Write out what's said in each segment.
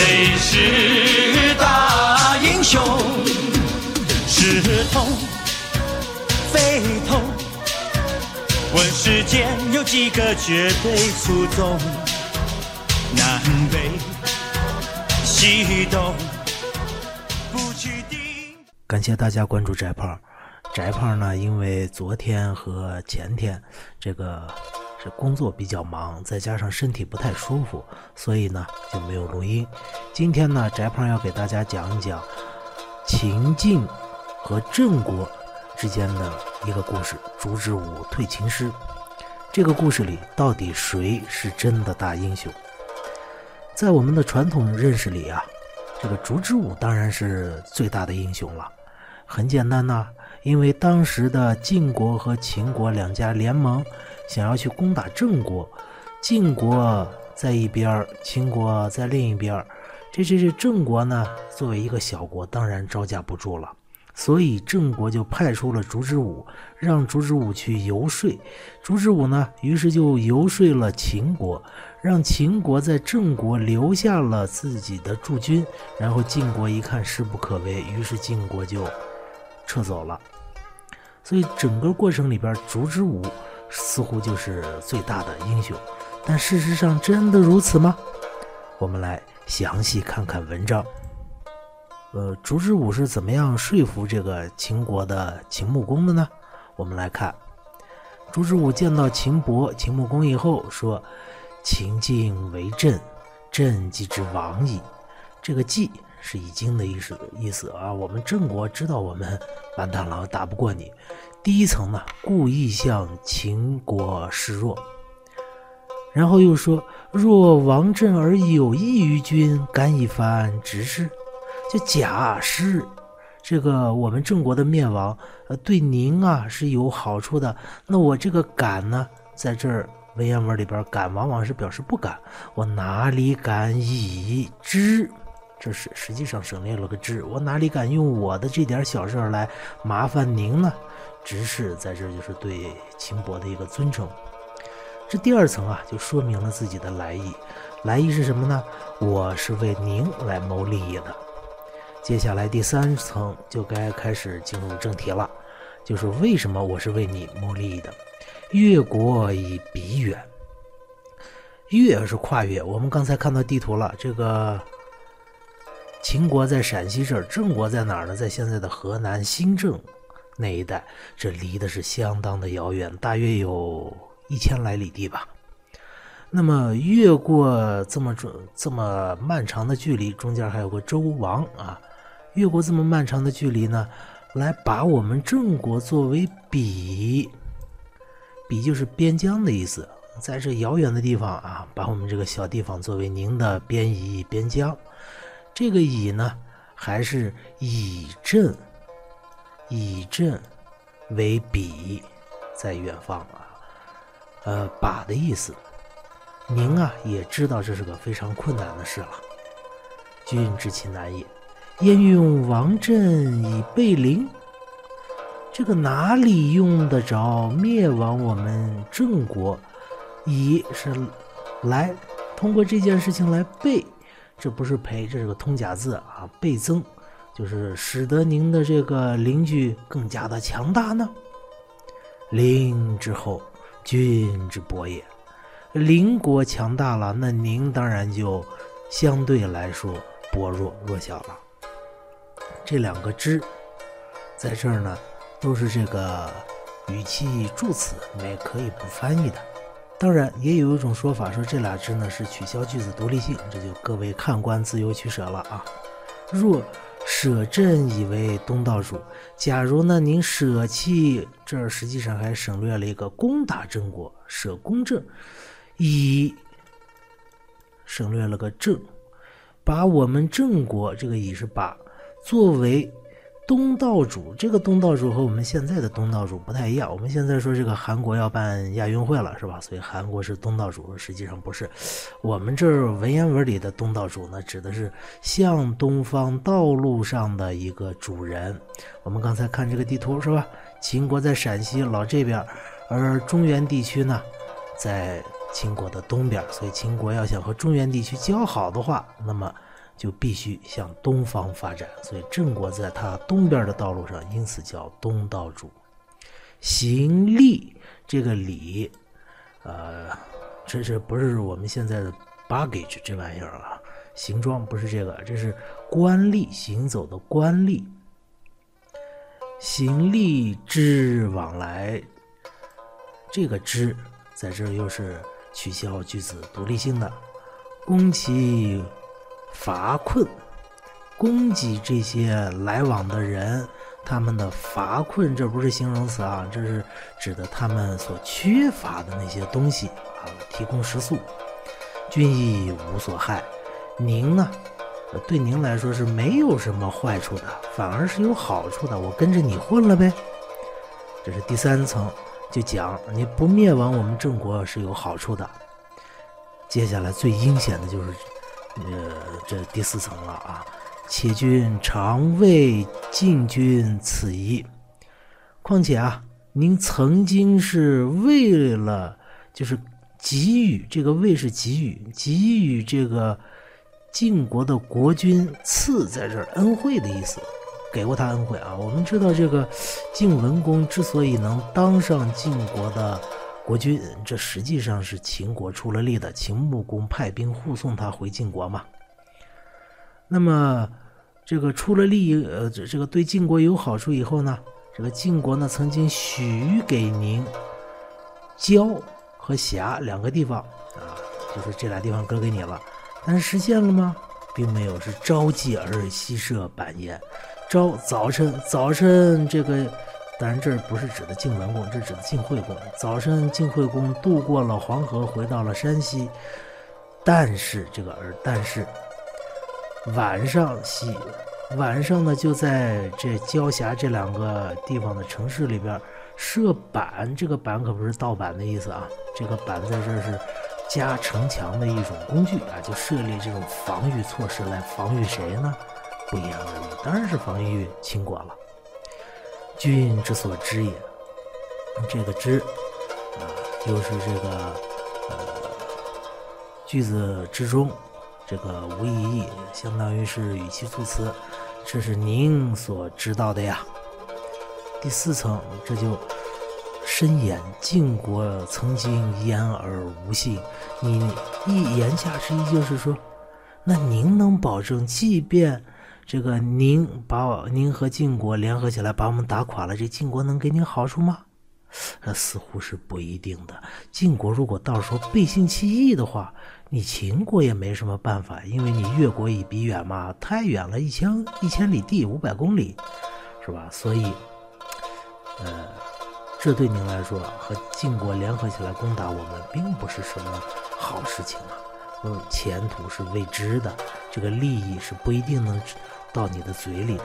谁是大英雄？是痛非痛？问世间有几个绝对出众？南北西东，不去定。感谢大家关注翟胖。翟胖呢，因为昨天和前天这个是工作比较忙，再加上身体不太舒服，所以呢就没有录音。今天呢，翟胖要给大家讲一讲秦晋和郑国之间的一个故事——烛之武退秦师。这个故事里，到底谁是真的大英雄？在我们的传统认识里啊，这个烛之武当然是最大的英雄了。很简单呐，因为当时的晋国和秦国两家联盟，想要去攻打郑国，晋国在一边，秦国在另一边。这这这郑国呢，作为一个小国，当然招架不住了。所以郑国就派出了烛之武，让烛之武去游说。烛之武呢，于是就游说了秦国，让秦国在郑国留下了自己的驻军。然后晋国一看势不可为，于是晋国就撤走了。所以整个过程里边，烛之武似乎就是最大的英雄。但事实上真的如此吗？我们来详细看看文章。呃，烛之武是怎么样说服这个秦国的秦穆公的呢？我们来看，烛之武见到秦伯、秦穆公以后说：“秦晋为郑，郑即之亡矣。”这个“计”是已经的意思意思啊。我们郑国知道我们完蛋了，打不过你。第一层呢，故意向秦国示弱。然后又说：“若王振而有益于君，敢以番执事？”就假使这个我们郑国的灭亡，呃，对您啊是有好处的。那我这个敢呢，在这儿文言文里边，敢往往是表示不敢。我哪里敢以之？这是实际上省略了个之。我哪里敢用我的这点小事儿来麻烦您呢？执事在这就是对秦伯的一个尊称。这第二层啊，就说明了自己的来意。来意是什么呢？我是为您来谋利益的。接下来第三层就该开始进入正题了，就是为什么我是为你谋利益的？越国以彼远，越是跨越。我们刚才看到地图了，这个秦国在陕西这儿，郑国在哪儿呢？在现在的河南新郑那一带，这离的是相当的遥远，大约有一千来里地吧。那么越过这么准这么漫长的距离，中间还有个周王啊。越过这么漫长的距离呢，来把我们郑国作为比，比就是边疆的意思，在这遥远的地方啊，把我们这个小地方作为您的边夷边疆。这个以呢，还是以镇，以镇为比，在远方啊，呃，把的意思。您啊，也知道这是个非常困难的事了，君之其难也。焉用王振以备邻？这个哪里用得着灭亡我们郑国？以是来通过这件事情来备，这不是陪，这是个通假字啊，倍增，就是使得您的这个邻居更加的强大呢。邻之后，君之薄也。邻国强大了，那您当然就相对来说薄弱弱小了。这两个之，在这儿呢，都是这个语气助词，也可以不翻译的。当然，也有一种说法说这俩之呢是取消句子独立性，这就各位看官自由取舍了啊。若舍朕以为东道主，假如呢您舍弃这儿，实际上还省略了一个攻打郑国，舍攻郑，以省略了个郑，把我们郑国这个以是把。作为东道主，这个东道主和我们现在的东道主不太一样。我们现在说这个韩国要办亚运会了，是吧？所以韩国是东道主，实际上不是。我们这儿文言文里的东道主呢，指的是向东方道路上的一个主人。我们刚才看这个地图是吧？秦国在陕西老这边，而中原地区呢，在秦国的东边。所以秦国要想和中原地区交好的话，那么。就必须向东方发展，所以郑国在他东边的道路上，因此叫东道主。行礼这个礼，呃，这是不是我们现在的 baggage 这玩意儿啊？行装不是这个，这是官吏行走的官吏。行吏之往来，这个之在这又是取消句子独立性的，攻其乏困，攻击这些来往的人。他们的乏困，这不是形容词啊，这是指的他们所缺乏的那些东西啊，提供食宿。君亦无所害，您呢，对您来说是没有什么坏处的，反而是有好处的。我跟着你混了呗。这是第三层，就讲你不灭亡我们郑国是有好处的。接下来最阴险的就是，呃，这第四层了啊。且君常为晋君此疑，况且啊，您曾经是为了就是给予这个为是给予给予这个晋国的国君赐在这儿恩惠的意思，给过他恩惠啊。我们知道这个晋文公之所以能当上晋国的国君，这实际上是秦国出了力的，秦穆公派兵护送他回晋国嘛。那么。这个出了力，呃，这这个对晋国有好处以后呢，这个晋国呢曾经许给您焦和瑕两个地方啊，就是这俩地方割给你了，但是实现了吗？并没有，是朝祭而夕设板焉。朝早晨，早晨这个，当然这不是指的晋文公，这指的晋惠公。早晨晋惠公渡过了黄河，回到了山西，但是这个而但是。晚上西，晚上呢就在这交峡这两个地方的城市里边设板，这个板可不是盗版的意思啊，这个板在这是加城墙的一种工具啊，就设立这种防御措施来防御谁呢？不言而喻，当然是防御秦国了。君之所知也，这个知啊，又是这个呃句子之中。这个无意义，相当于是语气助词，这是您所知道的呀。第四层，这就深言晋国曾经言而无信，你一言下之意就是说，那您能保证，即便这个您把我您和晋国联合起来把我们打垮了，这晋国能给您好处吗？那似乎是不一定的。晋国如果到时候背信弃义的话，你秦国也没什么办法，因为你越国已比远嘛，太远了，一千一千里地，五百公里，是吧？所以，呃，这对您来说和晋国联合起来攻打我们，并不是什么好事情啊。嗯，前途是未知的，这个利益是不一定能到你的嘴里的。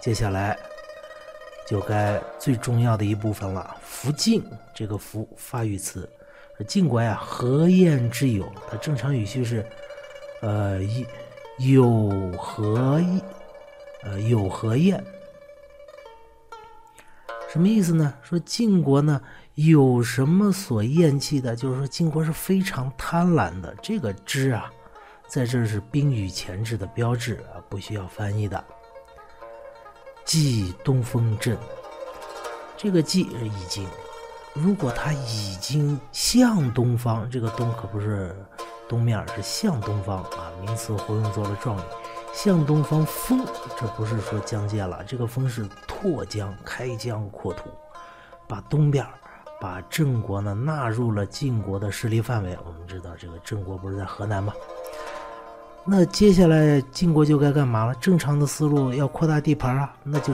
接下来，就该最重要的一部分了，福晋这个福发语词。晋国呀，何晏之有？它正常语序是，呃，有何呃有何晏？什么意思呢？说晋国呢有什么所厌弃的？就是说晋国是非常贪婪的。这个之啊，在这是宾语前置的标志啊，不需要翻译的。冀东风镇，这个冀是已经。如果他已经向东方，这个东可不是东面，是向东方啊，名词活用做了状语。向东方风，这不是说疆界了，这个风是拓疆、开疆扩土，把东边把郑国呢纳入了晋国的势力范围。我们知道这个郑国不是在河南吗？那接下来晋国就该干嘛了？正常的思路要扩大地盘啊，那就。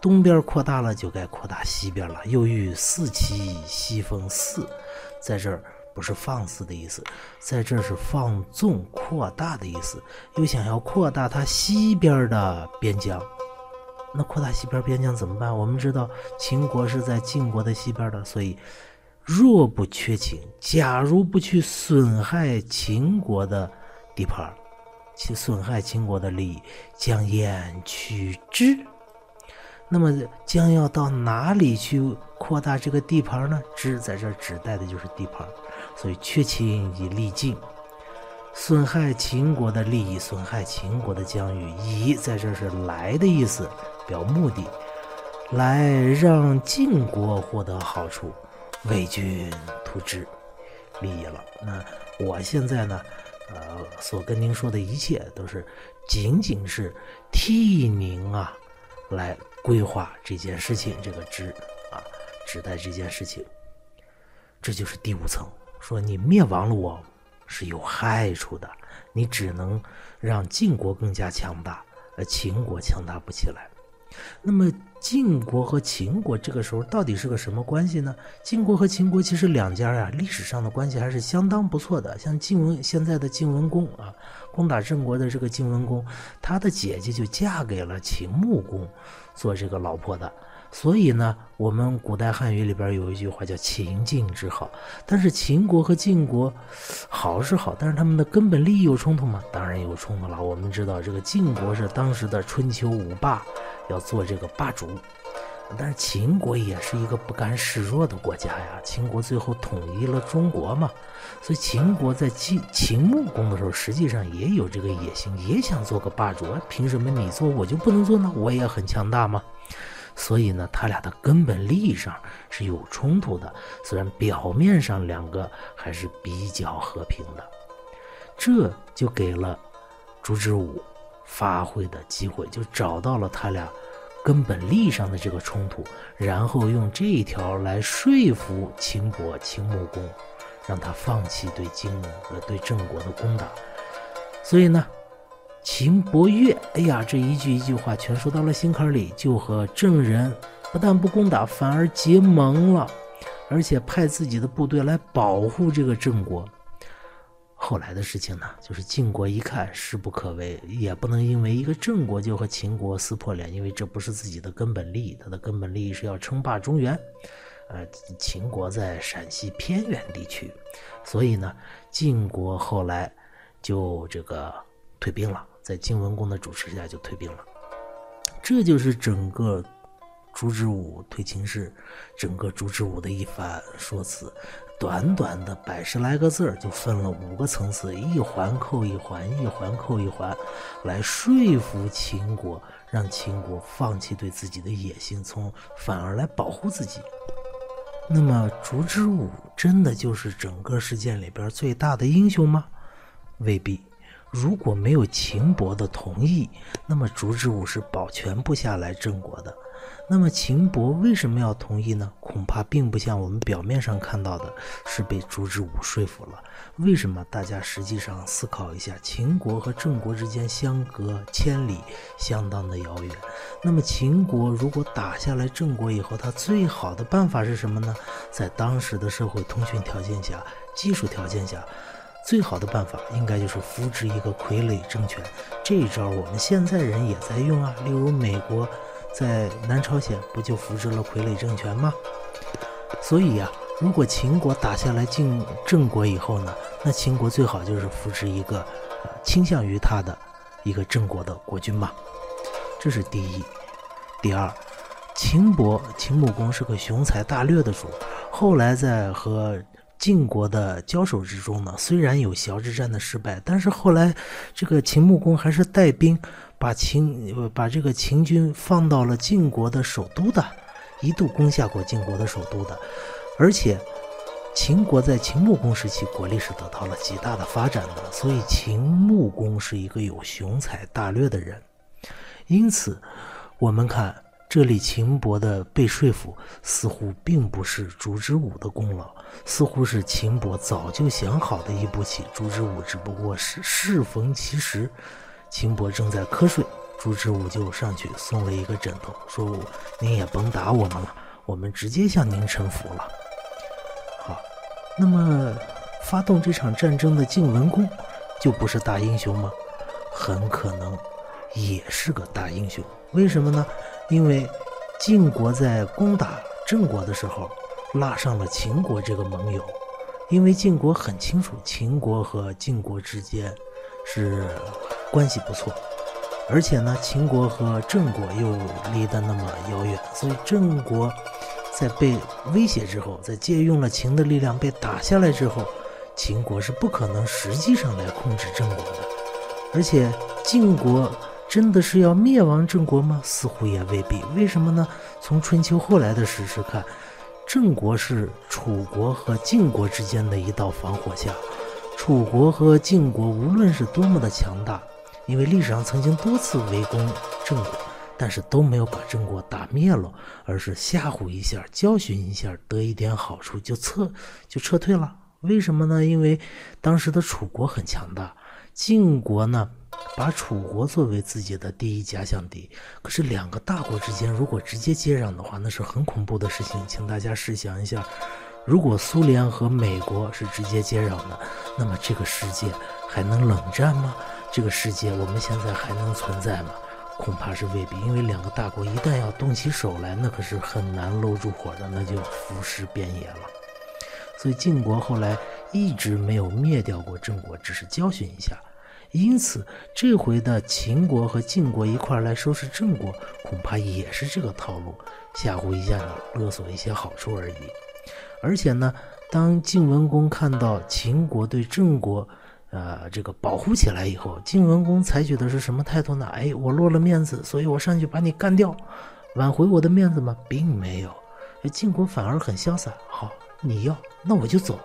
东边扩大了，就该扩大西边了。又欲四其西风四，在这儿不是放肆的意思，在这是放纵扩大的意思。又想要扩大它西边的边疆，那扩大西边边疆怎么办？我们知道秦国是在晋国的西边的，所以若不缺秦，假如不去损害秦国的地盘，其损害秦国的利益，将焉取之？那么将要到哪里去扩大这个地盘呢？之在这指代的就是地盘，所以缺秦以利晋，损害秦国的利益，损害秦国的疆域。以在这是来的意思，表目的，来让晋国获得好处，为君图之，利益了。那我现在呢，呃，所跟您说的一切都是仅仅是替您啊来规划这件事情，这个之啊，指代这件事情。这就是第五层，说你灭亡了我。是有害处的，你只能让晋国更加强大，而秦国强大不起来。那么晋国和秦国这个时候到底是个什么关系呢？晋国和秦国其实两家啊，历史上的关系还是相当不错的。像晋文现在的晋文公啊，攻打郑国的这个晋文公，他的姐姐就嫁给了秦穆公做这个老婆的。所以呢，我们古代汉语里边有一句话叫“秦晋之好”，但是秦国和晋国好是好，但是他们的根本利益有冲突吗？当然有冲突了。我们知道，这个晋国是当时的春秋五霸，要做这个霸主，但是秦国也是一个不甘示弱的国家呀。秦国最后统一了中国嘛，所以秦国在秦秦穆公的时候，实际上也有这个野心，也想做个霸主。凭什么你做我就不能做呢？我也很强大吗？所以呢，他俩的根本利益上是有冲突的。虽然表面上两个还是比较和平的，这就给了朱之武发挥的机会，就找到了他俩根本利益上的这个冲突，然后用这一条来说服秦国秦穆公，让他放弃对荆呃对郑国的攻打。所以呢。秦伯越，哎呀，这一句一句话全说到了心坎里，就和郑人不但不攻打，反而结盟了，而且派自己的部队来保护这个郑国。后来的事情呢，就是晋国一看势不可为，也不能因为一个郑国就和秦国撕破脸，因为这不是自己的根本利益，他的根本利益是要称霸中原。呃，秦国在陕西偏远地区，所以呢，晋国后来就这个退兵了。在晋文公的主持下就退兵了，这就是整个烛之武退秦氏，整个烛之武的一番说辞，短短的百十来个字儿就分了五个层次，一环扣一环，一环扣一环，来说服秦国，让秦国放弃对自己的野心，从反而来保护自己。那么烛之武真的就是整个事件里边最大的英雄吗？未必。如果没有秦伯的同意，那么烛之武是保全不下来郑国的。那么秦伯为什么要同意呢？恐怕并不像我们表面上看到的，是被烛之武说服了。为什么？大家实际上思考一下，秦国和郑国之间相隔千里，相当的遥远。那么秦国如果打下来郑国以后，他最好的办法是什么呢？在当时的社会通讯条件下、技术条件下。最好的办法应该就是扶植一个傀儡政权，这一招我们现在人也在用啊。例如美国在南朝鲜不就扶植了傀儡政权吗？所以呀，如果秦国打下来晋郑国以后呢，那秦国最好就是扶植一个倾向于他的一个郑国的国君嘛。这是第一。第二，秦伯秦穆公是个雄才大略的主，后来在和。晋国的交手之中呢，虽然有小之战的失败，但是后来这个秦穆公还是带兵把秦把这个秦军放到了晋国的首都的，一度攻下过晋国的首都的，而且秦国在秦穆公时期国力是得到了极大的发展的，所以秦穆公是一个有雄才大略的人，因此我们看。这里秦伯的被说服，似乎并不是烛之武的功劳，似乎是秦伯早就想好的一步棋。烛之武只不过是适逢其时，秦伯正在瞌睡，烛之武就上去送了一个枕头，说：“您也甭打我们了，我们直接向您臣服了。”好，那么发动这场战争的晋文公，就不是大英雄吗？很可能也是个大英雄。为什么呢？因为晋国在攻打郑国的时候，拉上了秦国这个盟友。因为晋国很清楚秦国和晋国之间是关系不错，而且呢，秦国和郑国又离得那么遥远，所以郑国在被威胁之后，在借用了秦的力量被打下来之后，秦国是不可能实际上来控制郑国的，而且晋国真的是要灭亡郑国吗？似乎也未必。为什么呢？从春秋后来的史实看，郑国是楚国和晋国之间的一道防火墙。楚国和晋国无论是多么的强大，因为历史上曾经多次围攻郑国，但是都没有把郑国打灭了，而是吓唬一下、教训一下，得一点好处就撤就撤退了。为什么呢？因为当时的楚国很强大，晋国呢把楚国作为自己的第一假想敌。可是两个大国之间如果直接接壤的话，那是很恐怖的事情。请大家试想一下，如果苏联和美国是直接接壤的，那么这个世界还能冷战吗？这个世界我们现在还能存在吗？恐怕是未必。因为两个大国一旦要动起手来，那可是很难搂住火的，那就浮尸遍野了。所以晋国后来一直没有灭掉过郑国，只是教训一下。因此这回的秦国和晋国一块来收拾郑国，恐怕也是这个套路，吓唬一下你，勒索一些好处而已。而且呢，当晋文公看到秦国对郑国，呃，这个保护起来以后，晋文公采取的是什么态度呢？哎，我落了面子，所以我上去把你干掉，挽回我的面子吗？并没有，晋国反而很潇洒。好。你要，那我就走，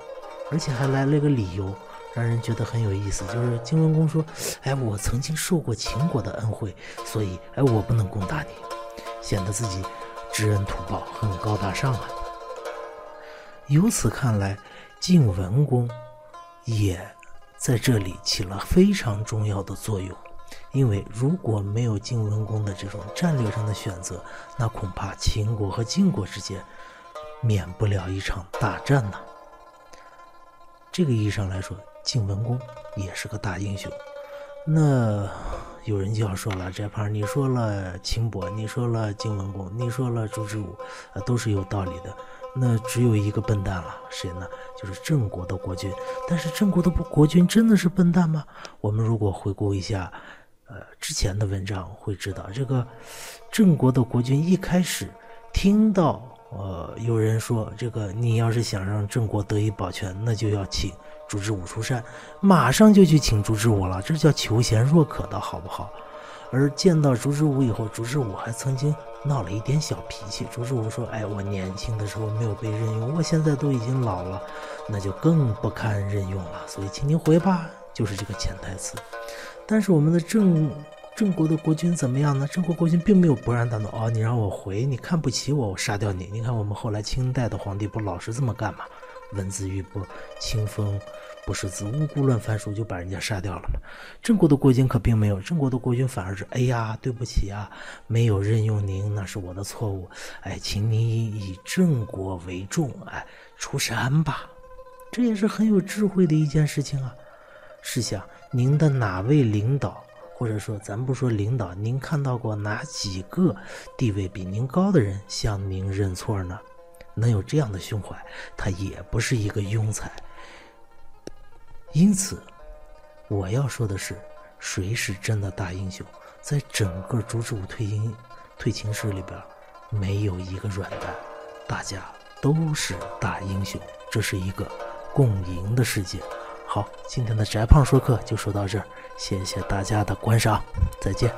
而且还来了个理由，让人觉得很有意思。就是晋文公说：“哎，我曾经受过秦国的恩惠，所以哎，我不能攻打你，显得自己知恩图报，很高大上啊。”由此看来，晋文公也在这里起了非常重要的作用。因为如果没有晋文公的这种战略上的选择，那恐怕秦国和晋国之间。免不了一场大战呐。这个意义上来说，晋文公也是个大英雄。那有人就要说了，这胖，你说了秦伯，你说了晋文公，你说了朱之武，啊，都是有道理的。那只有一个笨蛋了，谁呢？就是郑国的国君。但是郑国的国君真的是笨蛋吗？我们如果回顾一下，呃，之前的文章会知道，这个郑国的国君一开始听到。呃，有人说，这个你要是想让郑国得以保全，那就要请朱之武出山，马上就去请朱之武了，这叫求贤若渴的好不好？而见到朱之武以后，朱之武还曾经闹了一点小脾气。朱之武说：“哎，我年轻的时候没有被任用，我现在都已经老了，那就更不堪任用了，所以请您回吧。”就是这个潜台词。但是我们的郑。郑国的国君怎么样呢？郑国国君并没有勃然大怒哦，你让我回，你看不起我，我杀掉你。你看我们后来清代的皇帝不老是这么干吗？文字狱不清风不识字，无故乱翻书就把人家杀掉了吗。郑国的国君可并没有，郑国的国君反而是哎呀，对不起啊，没有任用您，那是我的错误。哎，请你以郑国为重，哎，出山吧。这也是很有智慧的一件事情啊。试想，您的哪位领导？或者说，咱不说领导，您看到过哪几个地位比您高的人向您认错呢？能有这样的胸怀，他也不是一个庸才。因此，我要说的是，谁是真的大英雄？在整个竹之武退营退秦史里边，没有一个软蛋，大家都是大英雄。这是一个共赢的世界。好，今天的翟胖说课就说到这儿，谢谢大家的观赏，再见。